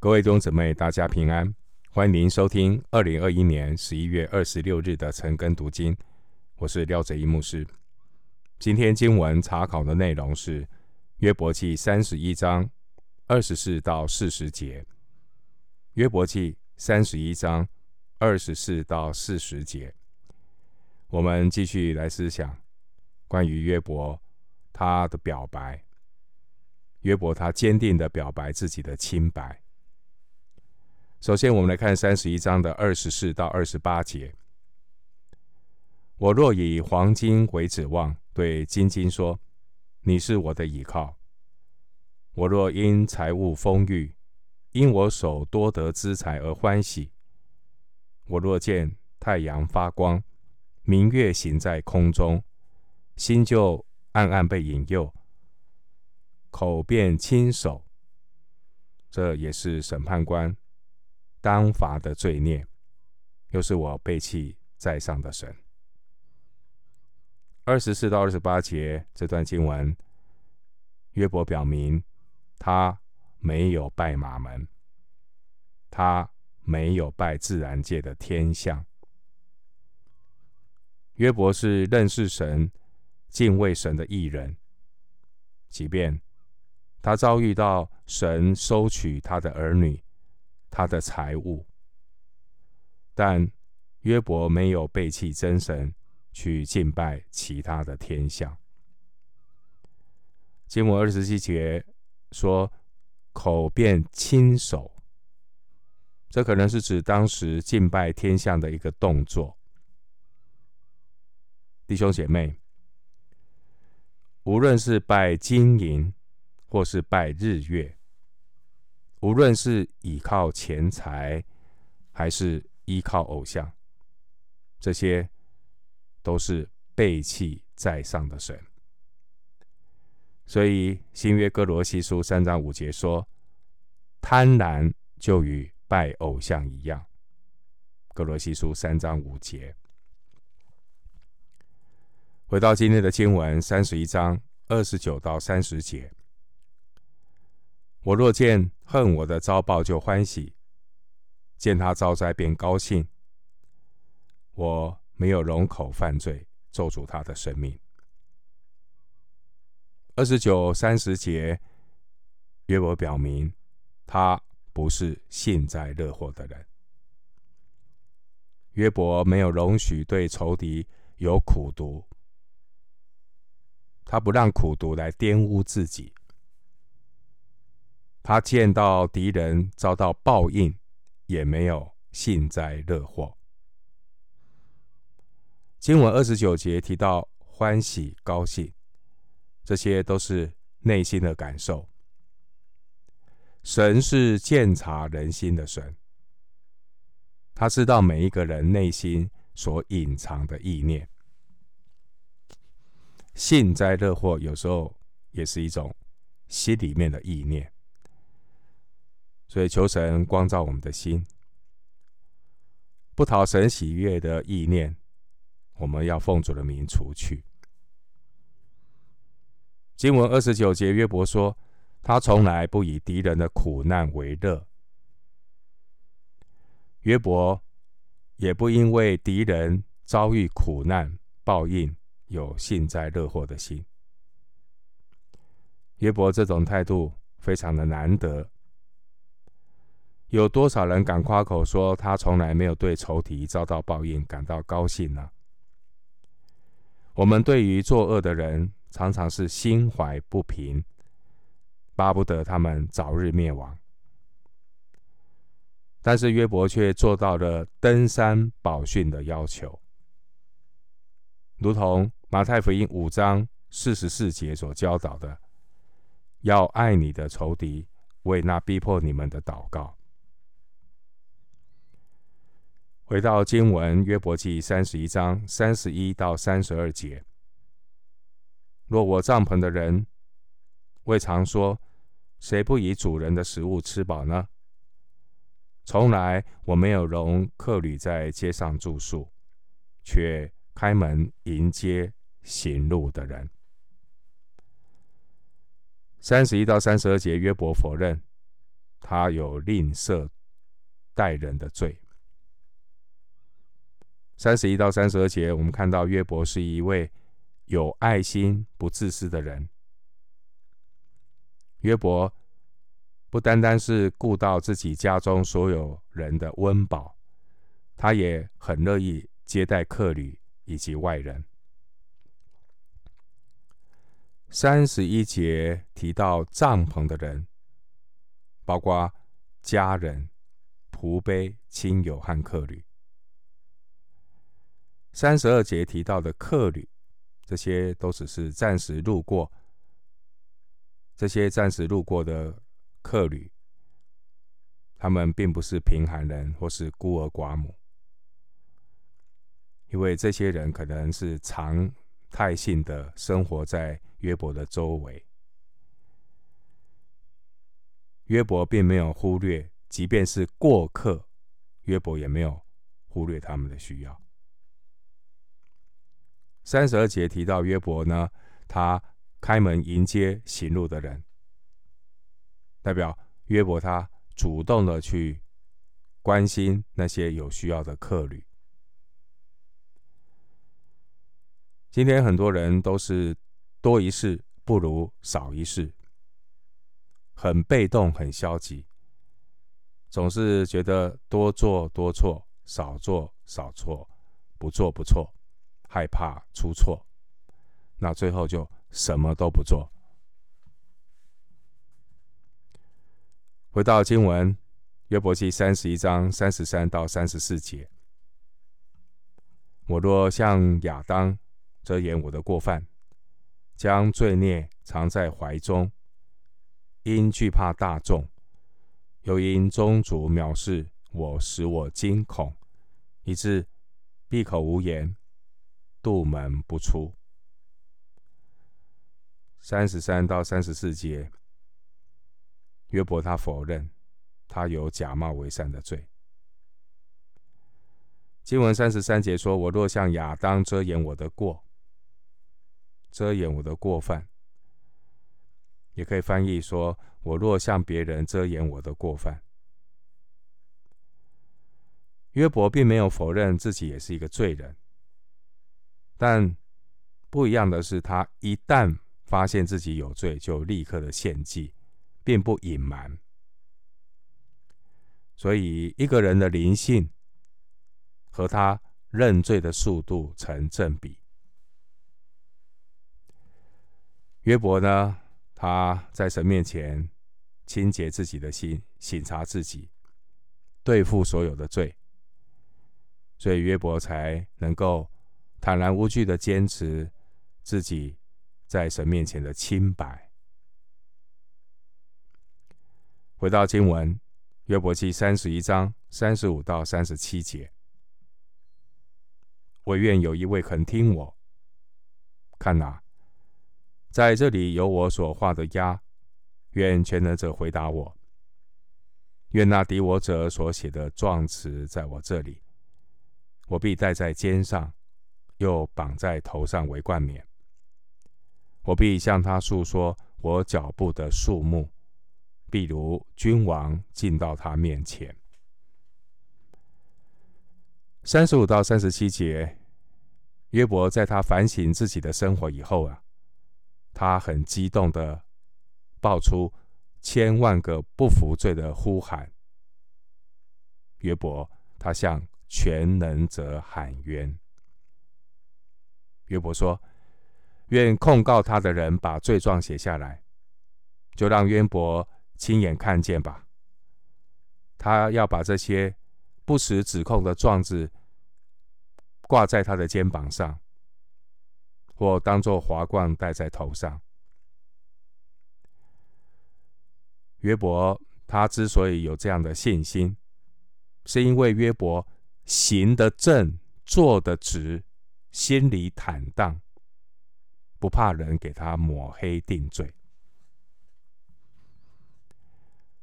各位弟兄姊妹，大家平安！欢迎您收听二零二一年十一月二十六日的晨更读经。我是廖哲一牧师。今天经文查考的内容是约伯记三十一章二十四到四十节。约伯记三十一章二十四到四十节，我们继续来思想关于约伯他的表白。约伯他坚定地表白自己的清白。首先，我们来看三十一章的二十四到二十八节。我若以黄金为指望，对金金说：“你是我的倚靠。”我若因财物丰裕，因我手多得资财而欢喜。我若见太阳发光，明月行在空中，心就暗暗被引诱，口便亲手。这也是审判官。当罚的罪孽，又是我背弃在上的神。二十四到二十八节这段经文，约伯表明他没有拜马门，他没有拜自然界的天象。约伯是认识神、敬畏神的艺人，即便他遭遇到神收取他的儿女。他的财物，但约伯没有背弃真神，去敬拜其他的天象。经文二十七节说：“口便亲手。”这可能是指当时敬拜天象的一个动作。弟兄姐妹，无论是拜金银，或是拜日月。无论是依靠钱财，还是依靠偶像，这些都是背弃在上的神。所以新约哥罗西书三章五节说：“贪婪就与拜偶像一样。”哥罗西书三章五节。回到今天的经文三十一章二十九到三十节。我若见恨我的遭报，就欢喜；见他遭灾，便高兴。我没有容口犯罪，咒诅他的生命。二十九、三十节，约伯表明他不是幸灾乐祸的人。约伯没有容许对仇敌有苦毒，他不让苦毒来玷污自己。他见到敌人遭到报应，也没有幸灾乐祸。经文二十九节提到欢喜、高兴，这些都是内心的感受。神是鉴察人心的神，他知道每一个人内心所隐藏的意念。幸灾乐祸有时候也是一种心里面的意念。所以，求神光照我们的心，不讨神喜悦的意念，我们要奉主的名除去。经文二十九节，约伯说：“他从来不以敌人的苦难为乐。”约伯也不因为敌人遭遇苦难报应，有幸灾乐祸的心。约伯这种态度非常的难得。有多少人敢夸口说他从来没有对仇敌遭到报应感到高兴呢？我们对于作恶的人常常是心怀不平，巴不得他们早日灭亡。但是约伯却做到了登山宝训的要求，如同马太福音五章四十四节所教导的：要爱你的仇敌，为那逼迫你们的祷告。回到经文，约伯记三十一章三十一到三十二节：若我帐篷的人未尝说，谁不以主人的食物吃饱呢？从来我没有容客旅在街上住宿，却开门迎接行路的人。三十一到三十二节，约伯否认他有吝啬待人的罪。三十一到三十二节，我们看到约伯是一位有爱心、不自私的人。约伯不单单是顾到自己家中所有人的温饱，他也很乐意接待客旅以及外人。三十一节提到帐篷的人，包括家人、仆婢、亲友和客旅。三十二节提到的客旅，这些都只是暂时路过。这些暂时路过的客旅，他们并不是贫寒人或是孤儿寡母，因为这些人可能是常态性的生活在约伯的周围。约伯并没有忽略，即便是过客，约伯也没有忽略他们的需要。三十二节提到约伯呢，他开门迎接行路的人，代表约伯他主动的去关心那些有需要的客旅。今天很多人都是多一事不如少一事，很被动、很消极，总是觉得多做多错，少做少错，不做不错。害怕出错，那最后就什么都不做。回到经文，约伯记三十一章三十三到三十四节：我若像亚当遮掩我的过犯，将罪孽藏在怀中，因惧怕大众，又因宗族藐视我，使我惊恐，以致闭口无言。杜门不出。三十三到三十四节，约伯他否认他有假冒为善的罪。经文三十三节说：“我若像亚当遮掩我的过，遮掩我的过犯，也可以翻译说：我若向别人遮掩我的过犯。”约伯并没有否认自己也是一个罪人。但不一样的是，他一旦发现自己有罪，就立刻的献祭，并不隐瞒。所以，一个人的灵性和他认罪的速度成正比。约伯呢，他在神面前清洁自己的心，省察自己，对付所有的罪，所以约伯才能够。坦然无惧的坚持自己在神面前的清白。回到经文，约伯记三十一章三十五到三十七节：惟愿有一位肯听我。看哪，在这里有我所画的鸭，愿全能者回答我。愿那敌我者所写的状词在我这里，我必戴在肩上。又绑在头上为冠冕，我必向他述说我脚步的数目，必如君王进到他面前。三十五到三十七节，约伯在他反省自己的生活以后啊，他很激动的爆出千万个不服罪的呼喊。约伯他向全能者喊冤。约伯说：“愿控告他的人把罪状写下来，就让约伯亲眼看见吧。他要把这些不实指控的状子挂在他的肩膀上，或当作华冠戴在头上。”约伯他之所以有这样的信心，是因为约伯行得正，坐得直。心里坦荡，不怕人给他抹黑定罪。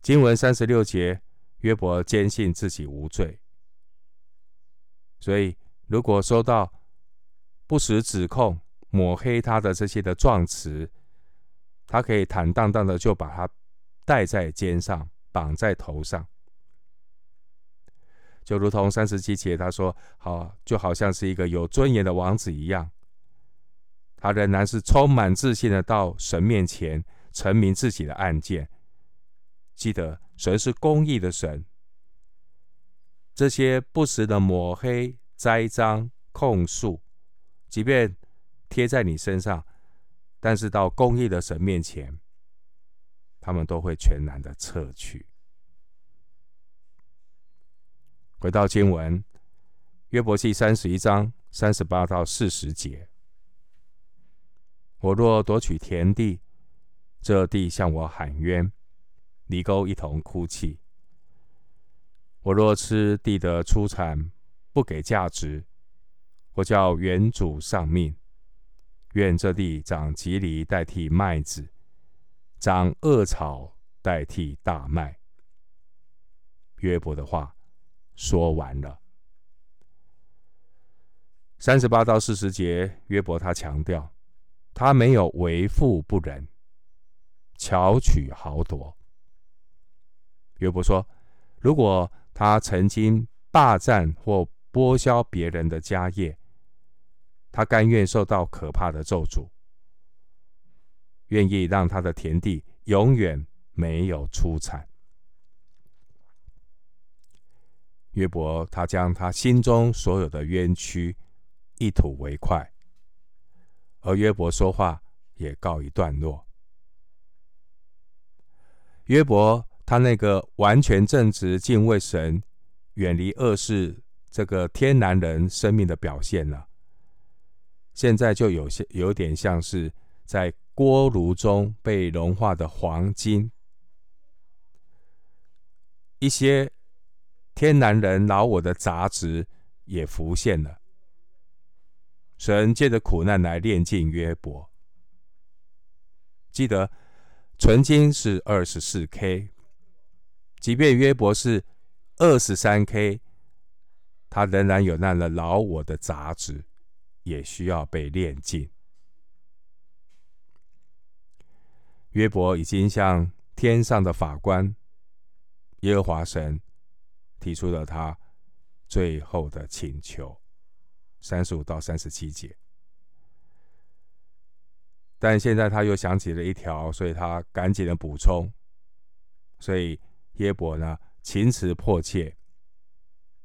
经文三十六节，约伯坚信自己无罪，所以如果收到不实指控、抹黑他的这些的状词，他可以坦荡荡的就把它戴在肩上，绑在头上。就如同三十七节他说：“好，就好像是一个有尊严的王子一样，他仍然是充满自信的到神面前陈明自己的案件。记得，神是公义的神，这些不实的抹黑、栽赃、控诉，即便贴在你身上，但是到公义的神面前，他们都会全然的撤去。”回到经文，约伯记三十一章三十八到四十节：我若夺取田地，这地向我喊冤，犁沟一同哭泣。我若吃地的出产，不给价值，我叫原主丧命。愿这地长蒺藜代替麦子，长恶草代替大麦。约伯的话。说完了，三十八到四十节，约伯他强调，他没有为富不仁，巧取豪夺。约伯说，如果他曾经霸占或剥削别人的家业，他甘愿受到可怕的咒诅，愿意让他的田地永远没有出产。约伯，他将他心中所有的冤屈一吐为快，而约伯说话也告一段落。约伯，他那个完全正直、敬畏神、远离恶事这个天然人生命的表现呢，现在就有些有点像是在锅炉中被融化的黄金，一些。天然人老我的杂质也浮现了。神借着苦难来炼净约伯。记得纯金是二十四 K，即便约伯是二十三 K，他仍然有那了老我的杂质，也需要被炼净。约伯已经向天上的法官耶和华神。提出了他最后的请求，三十五到三十七节。但现在他又想起了一条，所以他赶紧的补充。所以约伯呢，情辞迫切，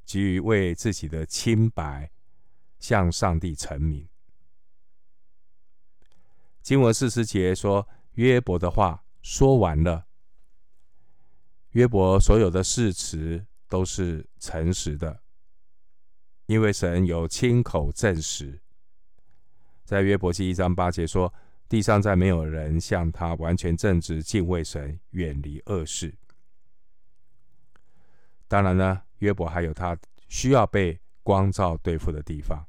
急于为自己的清白向上帝陈明。经文四十节说，约伯的话说完了，约伯所有的誓词。都是诚实的，因为神有亲口证实，在约伯记一章八节说：“地上再没有人像他完全正直、敬畏神、远离恶事。”当然呢，约伯还有他需要被光照对付的地方。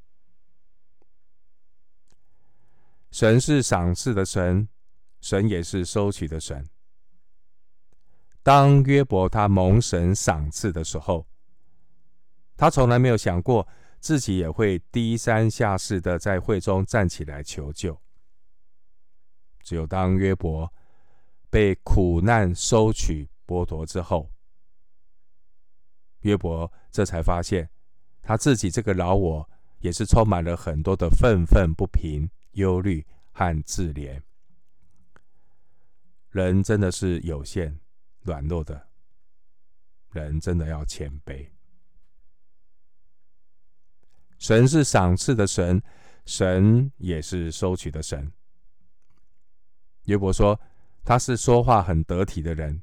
神是赏赐的神，神也是收取的神。当约伯他蒙神赏赐的时候，他从来没有想过自己也会低三下四的在会中站起来求救。只有当约伯被苦难收取剥夺之后，约伯这才发现他自己这个老我也是充满了很多的愤愤不平、忧虑和自怜。人真的是有限。软弱的人真的要谦卑。神是赏赐的神，神也是收取的神。约伯说他是说话很得体的人。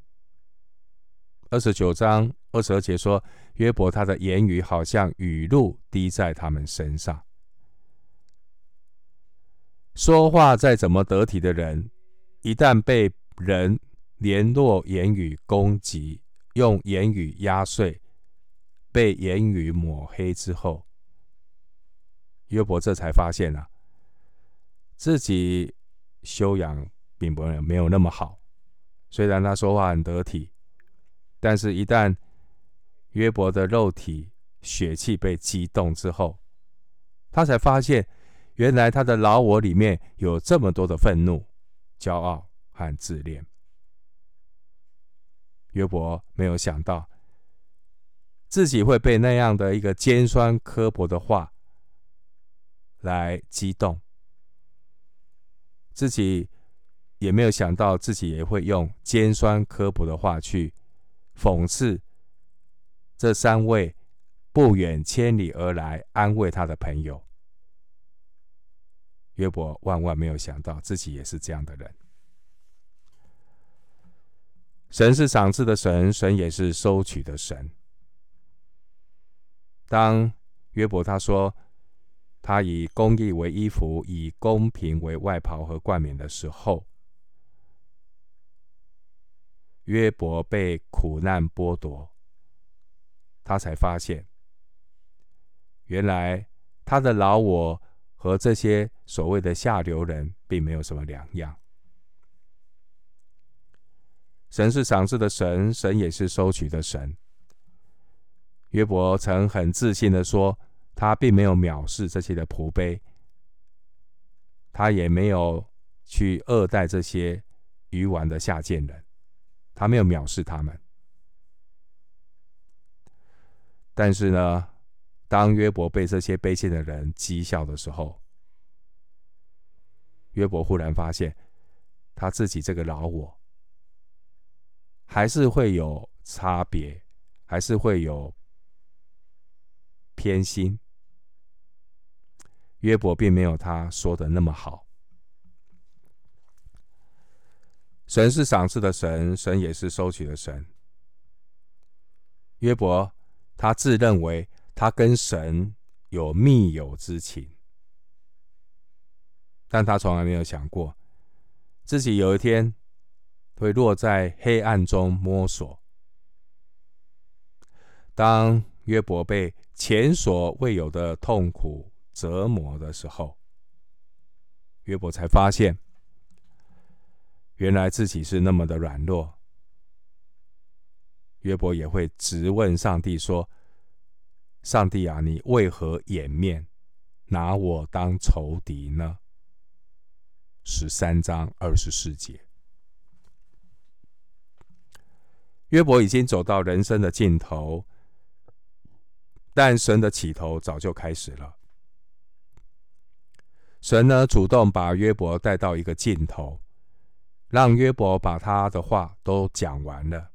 二十九章二十二节说，约伯他的言语好像雨露滴在他们身上。说话再怎么得体的人，一旦被人联络言语攻击，用言语压碎，被言语抹黑之后，约伯这才发现啊，自己修养并不没有那么好。虽然他说话很得体，但是一旦约伯的肉体血气被激动之后，他才发现，原来他的老我里面有这么多的愤怒、骄傲和自恋。约伯没有想到自己会被那样的一个尖酸刻薄的话来激动，自己也没有想到自己也会用尖酸刻薄的话去讽刺这三位不远千里而来安慰他的朋友。约伯万万没有想到自己也是这样的人。神是赏赐的神，神也是收取的神。当约伯他说他以公义为衣服，以公平为外袍和冠冕的时候，约伯被苦难剥夺，他才发现，原来他的老我和这些所谓的下流人并没有什么两样。神是赏赐的神，神也是收取的神。约伯曾很自信地说，他并没有藐视这些的仆卑，他也没有去恶待这些愚顽的下贱人，他没有藐视他们。但是呢，当约伯被这些卑贱的人讥笑的时候，约伯忽然发现，他自己这个老我。还是会有差别，还是会有偏心。约伯并没有他说的那么好。神是赏赐的神，神也是收取的神。约伯他自认为他跟神有密友之情，但他从来没有想过自己有一天。会落在黑暗中摸索。当约伯被前所未有的痛苦折磨的时候，约伯才发现，原来自己是那么的软弱。约伯也会直问上帝说：“上帝啊，你为何掩面，拿我当仇敌呢？”十三章二十四节。约伯已经走到人生的尽头，但神的起头早就开始了。神呢，主动把约伯带到一个尽头，让约伯把他的话都讲完了，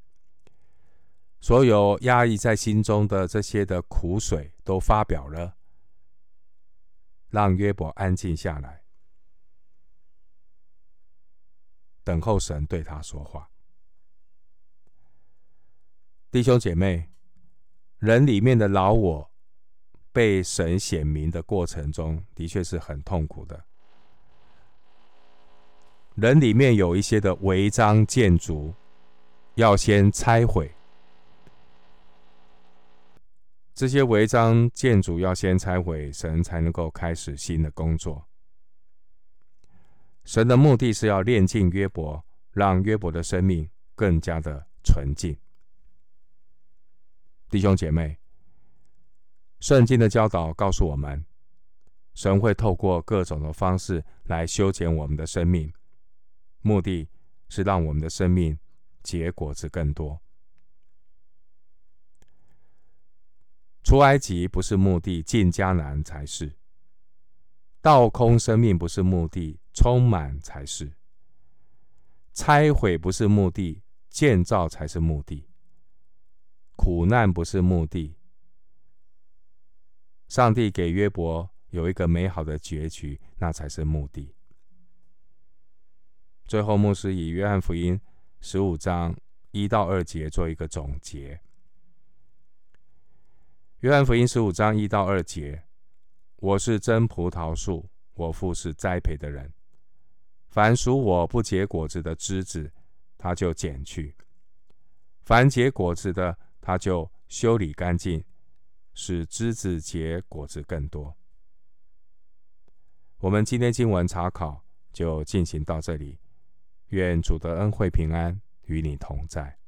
所有压抑在心中的这些的苦水都发表了，让约伯安静下来，等候神对他说话。弟兄姐妹，人里面的老我被神显明的过程中，的确是很痛苦的。人里面有一些的违章建筑，要先拆毁。这些违章建筑要先拆毁，神才能够开始新的工作。神的目的是要炼净约伯，让约伯的生命更加的纯净。弟兄姐妹，圣经的教导告诉我们，神会透过各种的方式来修剪我们的生命，目的是让我们的生命结果子更多。出埃及不是目的，进迦南才是；倒空生命不是目的，充满才是；拆毁不是目的，建造才是目的。苦难不是目的，上帝给约伯有一个美好的结局，那才是目的。最后，牧师以约翰福音十五章一到二节做一个总结。约翰福音十五章一到二节：我是真葡萄树，我父是栽培的人。凡属我不结果子的枝子，他就剪去；凡结果子的，它就修理干净，使枝子结果子更多。我们今天经文查考就进行到这里，愿主的恩惠平安与你同在。